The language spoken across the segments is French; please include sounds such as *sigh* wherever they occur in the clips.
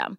system.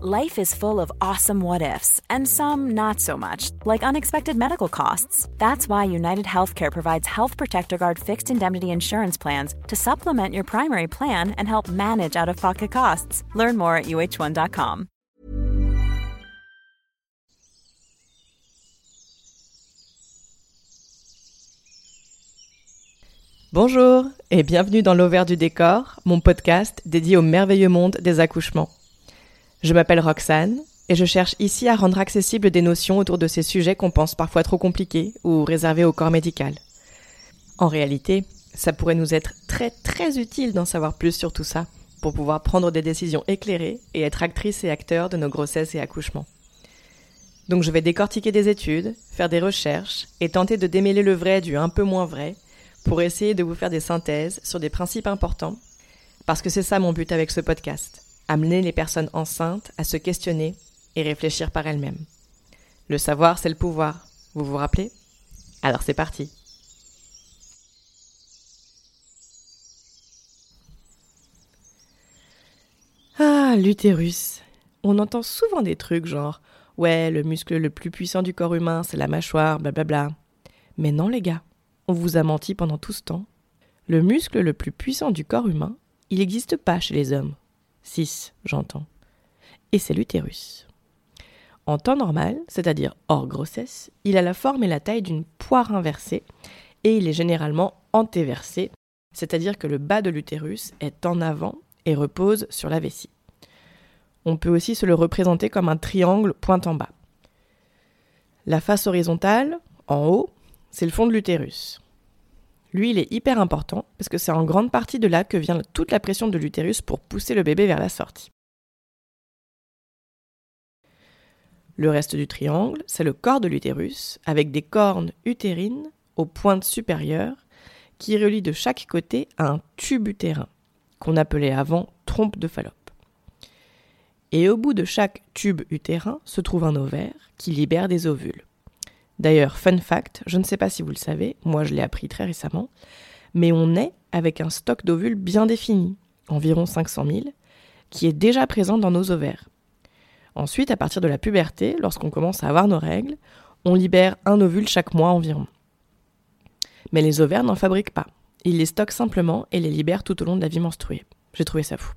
Life is full of awesome what ifs, and some not so much, like unexpected medical costs. That's why United Healthcare provides Health Protector Guard fixed indemnity insurance plans to supplement your primary plan and help manage out of pocket costs. Learn more at uh1.com. Bonjour et bienvenue dans l'Auvers du décor, mon podcast dédié au merveilleux monde des accouchements. Je m'appelle Roxane et je cherche ici à rendre accessibles des notions autour de ces sujets qu'on pense parfois trop compliqués ou réservés au corps médical. En réalité, ça pourrait nous être très très utile d'en savoir plus sur tout ça pour pouvoir prendre des décisions éclairées et être actrices et acteurs de nos grossesses et accouchements. Donc je vais décortiquer des études, faire des recherches et tenter de démêler le vrai du un peu moins vrai pour essayer de vous faire des synthèses sur des principes importants, parce que c'est ça mon but avec ce podcast, amener les personnes enceintes à se questionner et réfléchir par elles-mêmes. Le savoir, c'est le pouvoir, vous vous rappelez? Alors c'est parti. Ah, l'utérus. On entend souvent des trucs genre Ouais, le muscle le plus puissant du corps humain, c'est la mâchoire, blablabla. Mais non, les gars, on vous a menti pendant tout ce temps. Le muscle le plus puissant du corps humain, il n'existe pas chez les hommes. 6, j'entends. Et c'est l'utérus. En temps normal, c'est-à-dire hors grossesse, il a la forme et la taille d'une poire inversée et il est généralement antéversé, c'est-à-dire que le bas de l'utérus est en avant et repose sur la vessie. On peut aussi se le représenter comme un triangle point en bas. La face horizontale, en haut, c'est le fond de l'utérus. Lui, il est hyper important parce que c'est en grande partie de là que vient toute la pression de l'utérus pour pousser le bébé vers la sortie. Le reste du triangle, c'est le corps de l'utérus avec des cornes utérines aux pointes supérieures qui relient de chaque côté un tube utérin qu'on appelait avant trompe de Fallope. Et au bout de chaque tube utérin se trouve un ovaire qui libère des ovules. D'ailleurs, fun fact, je ne sais pas si vous le savez, moi je l'ai appris très récemment, mais on est avec un stock d'ovules bien défini, environ 500 000, qui est déjà présent dans nos ovaires. Ensuite, à partir de la puberté, lorsqu'on commence à avoir nos règles, on libère un ovule chaque mois environ. Mais les ovaires n'en fabriquent pas. Ils les stockent simplement et les libèrent tout au long de la vie menstruée. J'ai trouvé ça fou.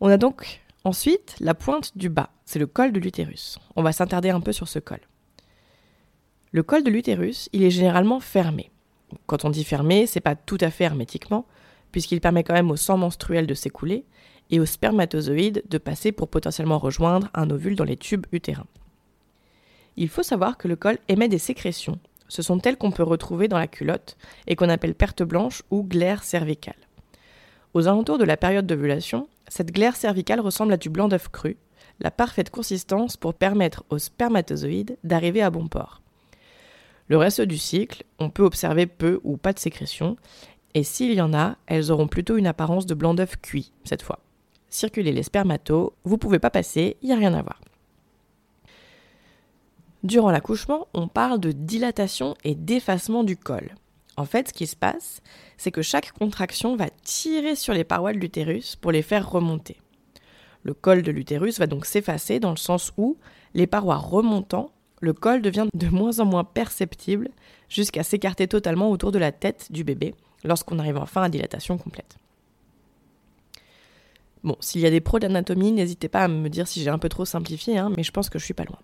On a donc ensuite la pointe du bas, c'est le col de l'utérus. On va s'attarder un peu sur ce col. Le col de l'utérus, il est généralement fermé. Quand on dit fermé, c'est pas tout à fait hermétiquement, puisqu'il permet quand même au sang menstruel de s'écouler et aux spermatozoïdes de passer pour potentiellement rejoindre un ovule dans les tubes utérins. Il faut savoir que le col émet des sécrétions. Ce sont elles qu'on peut retrouver dans la culotte et qu'on appelle perte blanche ou glaire cervicale. Aux alentours de la période d'ovulation, cette glaire cervicale ressemble à du blanc d'œuf cru, la parfaite consistance pour permettre aux spermatozoïdes d'arriver à bon port. Le reste du cycle, on peut observer peu ou pas de sécrétion, et s'il y en a, elles auront plutôt une apparence de blanc d'œuf cuit, cette fois. Circuler les spermatos, vous pouvez pas passer, il n'y a rien à voir. Durant l'accouchement, on parle de dilatation et d'effacement du col. En fait, ce qui se passe, c'est que chaque contraction va tirer sur les parois de l'utérus pour les faire remonter. Le col de l'utérus va donc s'effacer dans le sens où, les parois remontant, le col devient de moins en moins perceptible jusqu'à s'écarter totalement autour de la tête du bébé lorsqu'on arrive enfin à dilatation complète. Bon, s'il y a des pros d'anatomie, n'hésitez pas à me dire si j'ai un peu trop simplifié, hein, mais je pense que je suis pas loin.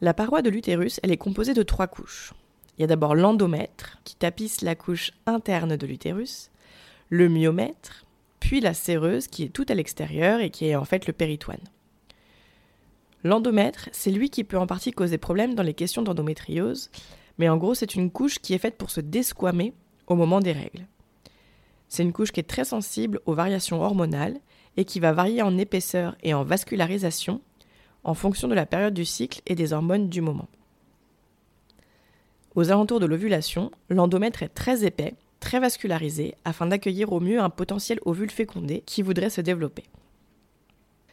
La paroi de l'utérus, elle est composée de trois couches. Il y a d'abord l'endomètre, qui tapisse la couche interne de l'utérus, le myomètre, puis la séreuse, qui est tout à l'extérieur et qui est en fait le péritoine. L'endomètre, c'est lui qui peut en partie causer problème dans les questions d'endométriose, mais en gros, c'est une couche qui est faite pour se desquamer au moment des règles. C'est une couche qui est très sensible aux variations hormonales et qui va varier en épaisseur et en vascularisation en fonction de la période du cycle et des hormones du moment. Aux alentours de l'ovulation, l'endomètre est très épais, très vascularisé, afin d'accueillir au mieux un potentiel ovule fécondé qui voudrait se développer.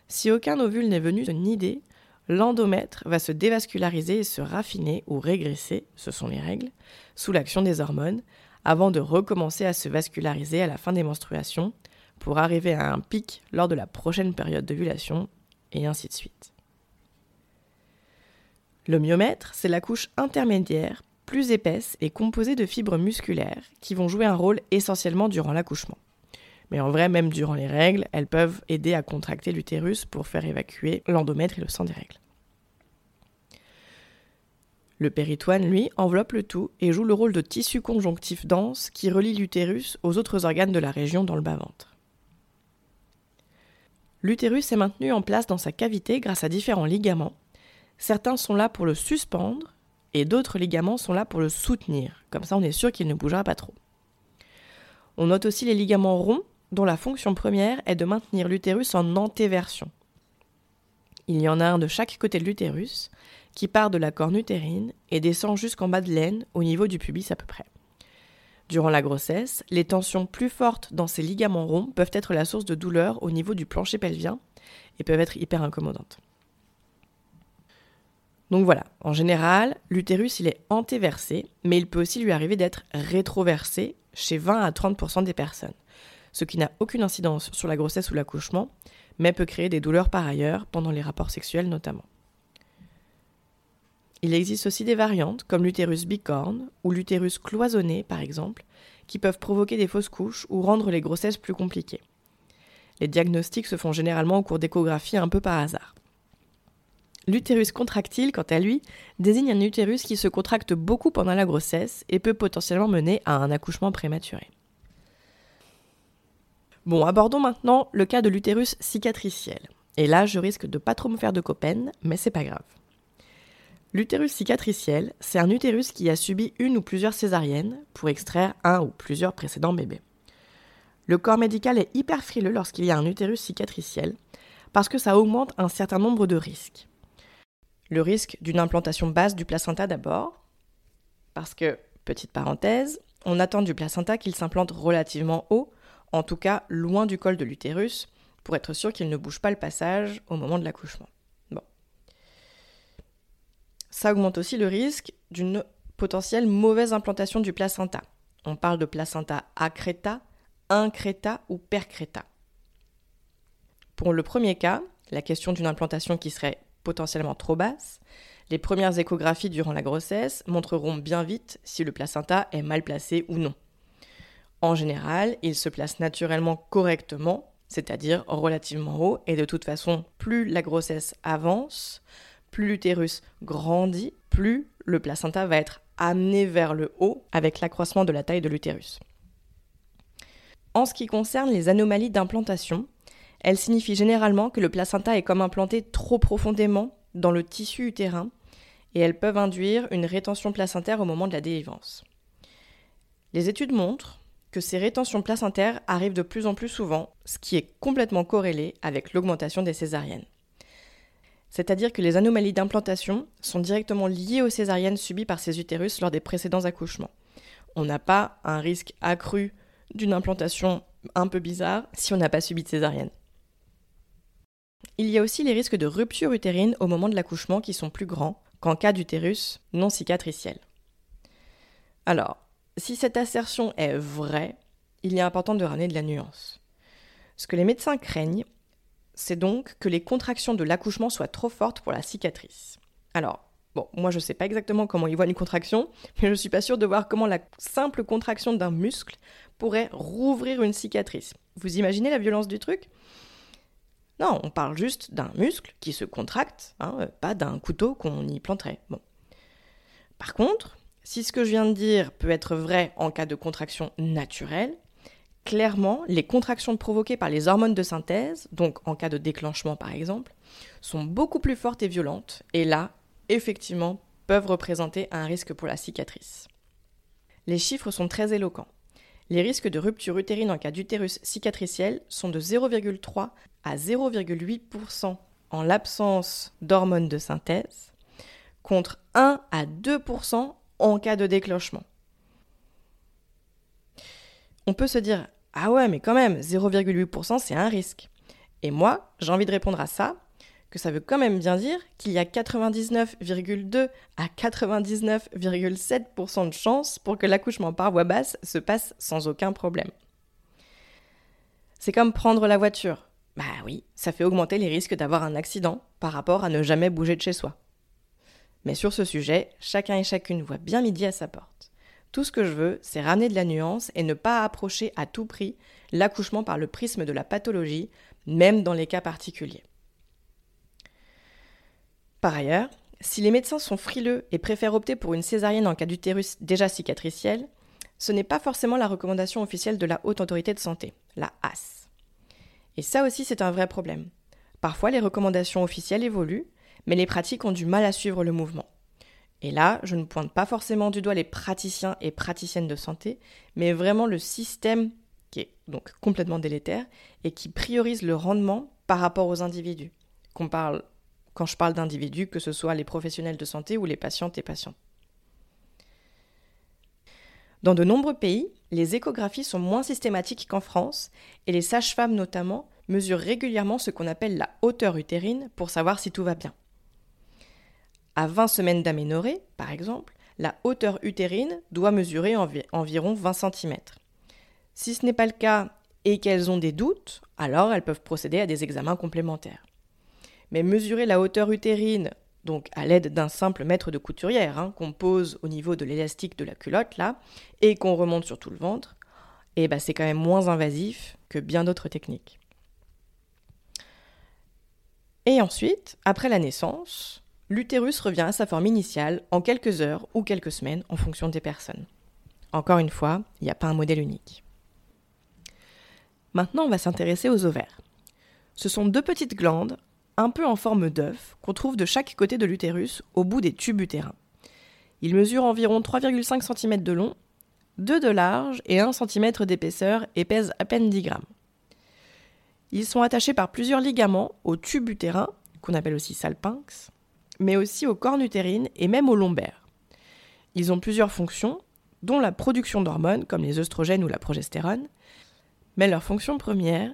Si aucun ovule n'est venu se nider, l'endomètre va se dévasculariser et se raffiner ou régresser, ce sont les règles, sous l'action des hormones, avant de recommencer à se vasculariser à la fin des menstruations, pour arriver à un pic lors de la prochaine période d'ovulation, et ainsi de suite. Le myomètre, c'est la couche intermédiaire, plus épaisse et composée de fibres musculaires qui vont jouer un rôle essentiellement durant l'accouchement. Mais en vrai, même durant les règles, elles peuvent aider à contracter l'utérus pour faire évacuer l'endomètre et le sang des règles. Le péritoine, lui, enveloppe le tout et joue le rôle de tissu conjonctif dense qui relie l'utérus aux autres organes de la région dans le bas-ventre. L'utérus est maintenu en place dans sa cavité grâce à différents ligaments Certains sont là pour le suspendre et d'autres ligaments sont là pour le soutenir. Comme ça, on est sûr qu'il ne bougera pas trop. On note aussi les ligaments ronds dont la fonction première est de maintenir l'utérus en antéversion. Il y en a un de chaque côté de l'utérus qui part de la corne utérine et descend jusqu'en bas de l'aine au niveau du pubis à peu près. Durant la grossesse, les tensions plus fortes dans ces ligaments ronds peuvent être la source de douleur au niveau du plancher pelvien et peuvent être hyper incommodantes. Donc voilà, en général, l'utérus il est antéversé, mais il peut aussi lui arriver d'être rétroversé chez 20 à 30% des personnes, ce qui n'a aucune incidence sur la grossesse ou l'accouchement, mais peut créer des douleurs par ailleurs, pendant les rapports sexuels notamment. Il existe aussi des variantes, comme l'utérus bicorne ou l'utérus cloisonné par exemple, qui peuvent provoquer des fausses couches ou rendre les grossesses plus compliquées. Les diagnostics se font généralement au cours d'échographies un peu par hasard. L'utérus contractile, quant à lui, désigne un utérus qui se contracte beaucoup pendant la grossesse et peut potentiellement mener à un accouchement prématuré. Bon, abordons maintenant le cas de l'utérus cicatriciel. Et là, je risque de pas trop me faire de copaines, mais c'est pas grave. L'utérus cicatriciel, c'est un utérus qui a subi une ou plusieurs césariennes pour extraire un ou plusieurs précédents bébés. Le corps médical est hyper frileux lorsqu'il y a un utérus cicatriciel parce que ça augmente un certain nombre de risques. Le risque d'une implantation basse du placenta d'abord, parce que, petite parenthèse, on attend du placenta qu'il s'implante relativement haut, en tout cas loin du col de l'utérus, pour être sûr qu'il ne bouge pas le passage au moment de l'accouchement. Ça augmente aussi le risque d'une potentielle mauvaise implantation du placenta. On parle de placenta accreta, increta ou percreta. Pour le premier cas, la question d'une implantation qui serait potentiellement trop basse, les premières échographies durant la grossesse montreront bien vite si le placenta est mal placé ou non. En général, il se place naturellement correctement, c'est-à-dire relativement haut, et de toute façon, plus la grossesse avance, plus l'utérus grandit, plus le placenta va être amené vers le haut avec l'accroissement de la taille de l'utérus. En ce qui concerne les anomalies d'implantation, elle signifie généralement que le placenta est comme implanté trop profondément dans le tissu utérin et elles peuvent induire une rétention placentaire au moment de la délivrance. Les études montrent que ces rétentions placentaires arrivent de plus en plus souvent, ce qui est complètement corrélé avec l'augmentation des césariennes. C'est-à-dire que les anomalies d'implantation sont directement liées aux césariennes subies par ces utérus lors des précédents accouchements. On n'a pas un risque accru d'une implantation un peu bizarre si on n'a pas subi de césarienne. Il y a aussi les risques de rupture utérine au moment de l'accouchement qui sont plus grands qu'en cas d'utérus non cicatriciel. Alors, si cette assertion est vraie, il est important de ramener de la nuance. Ce que les médecins craignent, c'est donc que les contractions de l'accouchement soient trop fortes pour la cicatrice. Alors, bon, moi je ne sais pas exactement comment ils voient une contraction, mais je ne suis pas sûre de voir comment la simple contraction d'un muscle pourrait rouvrir une cicatrice. Vous imaginez la violence du truc? Non, on parle juste d'un muscle qui se contracte, hein, pas d'un couteau qu'on y planterait. Bon. Par contre, si ce que je viens de dire peut être vrai en cas de contraction naturelle, clairement, les contractions provoquées par les hormones de synthèse, donc en cas de déclenchement par exemple, sont beaucoup plus fortes et violentes, et là, effectivement, peuvent représenter un risque pour la cicatrice. Les chiffres sont très éloquents. Les risques de rupture utérine en cas d'utérus cicatriciel sont de 0,3 à 0,8% en l'absence d'hormones de synthèse, contre 1 à 2% en cas de déclenchement. On peut se dire ah ouais, mais quand même, 0,8%, c'est un risque. Et moi, j'ai envie de répondre à ça, que ça veut quand même bien dire qu'il y a 99,2 à 99,7% de chances pour que l'accouchement par voie basse se passe sans aucun problème. C'est comme prendre la voiture. Bah oui, ça fait augmenter les risques d'avoir un accident par rapport à ne jamais bouger de chez soi. Mais sur ce sujet, chacun et chacune voit bien midi à sa porte. Tout ce que je veux, c'est ramener de la nuance et ne pas approcher à tout prix l'accouchement par le prisme de la pathologie, même dans les cas particuliers. Par ailleurs, si les médecins sont frileux et préfèrent opter pour une césarienne en cas d'utérus déjà cicatriciel, ce n'est pas forcément la recommandation officielle de la Haute Autorité de Santé, la HAS. Et ça aussi, c'est un vrai problème. Parfois, les recommandations officielles évoluent, mais les pratiques ont du mal à suivre le mouvement. Et là, je ne pointe pas forcément du doigt les praticiens et praticiennes de santé, mais vraiment le système qui est donc complètement délétère et qui priorise le rendement par rapport aux individus. Quand je parle d'individus, que ce soit les professionnels de santé ou les patientes et patients. Dans de nombreux pays, les échographies sont moins systématiques qu'en France et les sages-femmes notamment mesurent régulièrement ce qu'on appelle la hauteur utérine pour savoir si tout va bien. À 20 semaines d'aménorrhée, par exemple, la hauteur utérine doit mesurer environ 20 cm. Si ce n'est pas le cas et qu'elles ont des doutes, alors elles peuvent procéder à des examens complémentaires. Mais mesurer la hauteur utérine, donc à l'aide d'un simple mètre de couturière hein, qu'on pose au niveau de l'élastique de la culotte là, et qu'on remonte sur tout le ventre, eh ben c'est quand même moins invasif que bien d'autres techniques. Et ensuite, après la naissance, l'utérus revient à sa forme initiale en quelques heures ou quelques semaines en fonction des personnes. Encore une fois, il n'y a pas un modèle unique. Maintenant, on va s'intéresser aux ovaires. Ce sont deux petites glandes, un peu en forme d'œuf, qu'on trouve de chaque côté de l'utérus au bout des tubes utérins. Ils mesurent environ 3,5 cm de long, 2 de large et 1 cm d'épaisseur et pèsent à peine 10 grammes. Ils sont attachés par plusieurs ligaments au tube utérin, qu'on appelle aussi salpinx, mais aussi aux cornes utérines et même aux lombaires. Ils ont plusieurs fonctions, dont la production d'hormones comme les œstrogènes ou la progestérone, mais leur fonction première,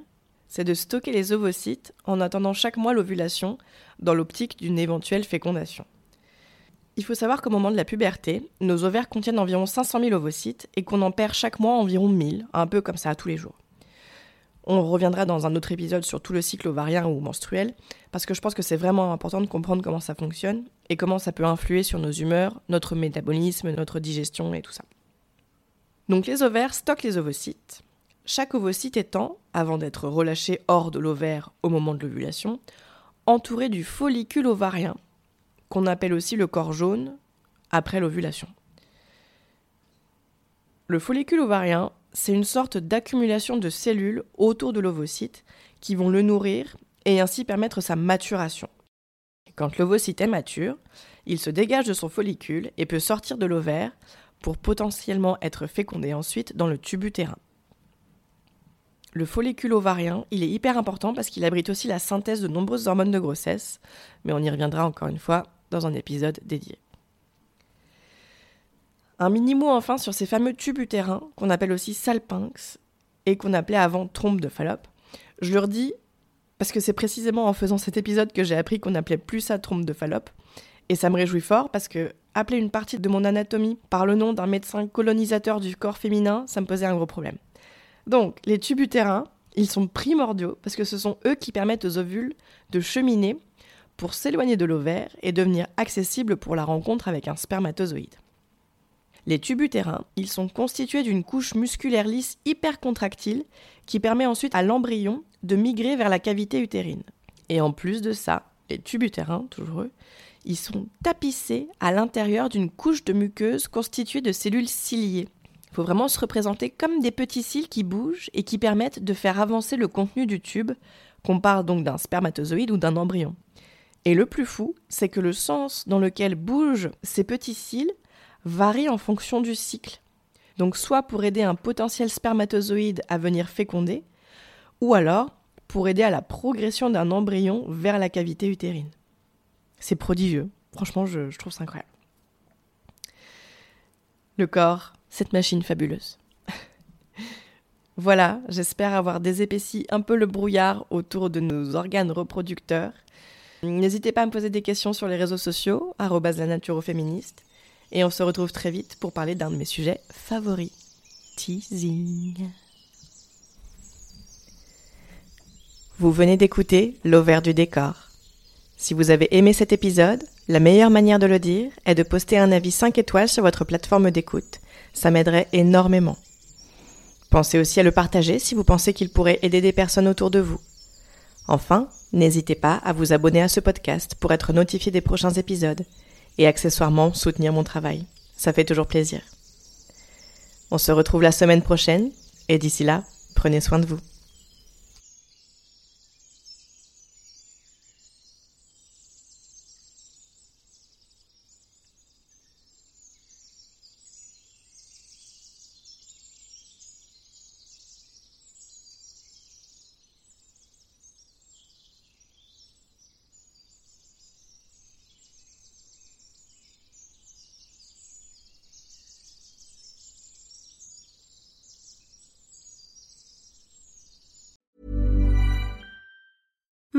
c'est de stocker les ovocytes en attendant chaque mois l'ovulation dans l'optique d'une éventuelle fécondation. Il faut savoir qu'au moment de la puberté, nos ovaires contiennent environ 500 000 ovocytes et qu'on en perd chaque mois environ 1000, un peu comme ça tous les jours. On reviendra dans un autre épisode sur tout le cycle ovarien ou menstruel, parce que je pense que c'est vraiment important de comprendre comment ça fonctionne et comment ça peut influer sur nos humeurs, notre métabolisme, notre digestion et tout ça. Donc les ovaires stockent les ovocytes. Chaque ovocyte étant, avant d'être relâché hors de l'ovaire au moment de l'ovulation, entouré du follicule ovarien, qu'on appelle aussi le corps jaune, après l'ovulation. Le follicule ovarien c'est une sorte d'accumulation de cellules autour de l'ovocyte qui vont le nourrir et ainsi permettre sa maturation. Quand l'ovocyte est mature, il se dégage de son follicule et peut sortir de l'ovaire pour potentiellement être fécondé ensuite dans le tube utérin. Le follicule ovarien, il est hyper important parce qu'il abrite aussi la synthèse de nombreuses hormones de grossesse, mais on y reviendra encore une fois dans un épisode dédié. Un mini-mot enfin sur ces fameux tubes utérins qu'on appelle aussi salpinx et qu'on appelait avant trompe de Fallope. Je leur dis parce que c'est précisément en faisant cet épisode que j'ai appris qu'on appelait plus ça trompe de Fallope et ça me réjouit fort parce que appeler une partie de mon anatomie par le nom d'un médecin colonisateur du corps féminin, ça me posait un gros problème. Donc, les tubes utérins, ils sont primordiaux parce que ce sont eux qui permettent aux ovules de cheminer pour s'éloigner de l'ovaire et devenir accessibles pour la rencontre avec un spermatozoïde. Les tubes utérins, ils sont constitués d'une couche musculaire lisse hyper contractile qui permet ensuite à l'embryon de migrer vers la cavité utérine. Et en plus de ça, les tubes utérins, toujours eux, ils sont tapissés à l'intérieur d'une couche de muqueuse constituée de cellules ciliées. Il faut vraiment se représenter comme des petits cils qui bougent et qui permettent de faire avancer le contenu du tube, qu'on parle donc d'un spermatozoïde ou d'un embryon. Et le plus fou, c'est que le sens dans lequel bougent ces petits cils varie en fonction du cycle. Donc soit pour aider un potentiel spermatozoïde à venir féconder, ou alors pour aider à la progression d'un embryon vers la cavité utérine. C'est prodigieux. Franchement, je, trouve ça incroyable. Le corps, cette machine fabuleuse. *laughs* voilà, j'espère avoir désépaissi un peu le brouillard autour de nos organes reproducteurs. N'hésitez pas à me poser des questions sur les réseaux sociaux, la nature. Et on se retrouve très vite pour parler d'un de mes sujets favoris. Teasing. Vous venez d'écouter L'Auvert du décor. Si vous avez aimé cet épisode, la meilleure manière de le dire est de poster un avis 5 étoiles sur votre plateforme d'écoute. Ça m'aiderait énormément. Pensez aussi à le partager si vous pensez qu'il pourrait aider des personnes autour de vous. Enfin, n'hésitez pas à vous abonner à ce podcast pour être notifié des prochains épisodes et accessoirement soutenir mon travail. Ça fait toujours plaisir. On se retrouve la semaine prochaine et d'ici là, prenez soin de vous.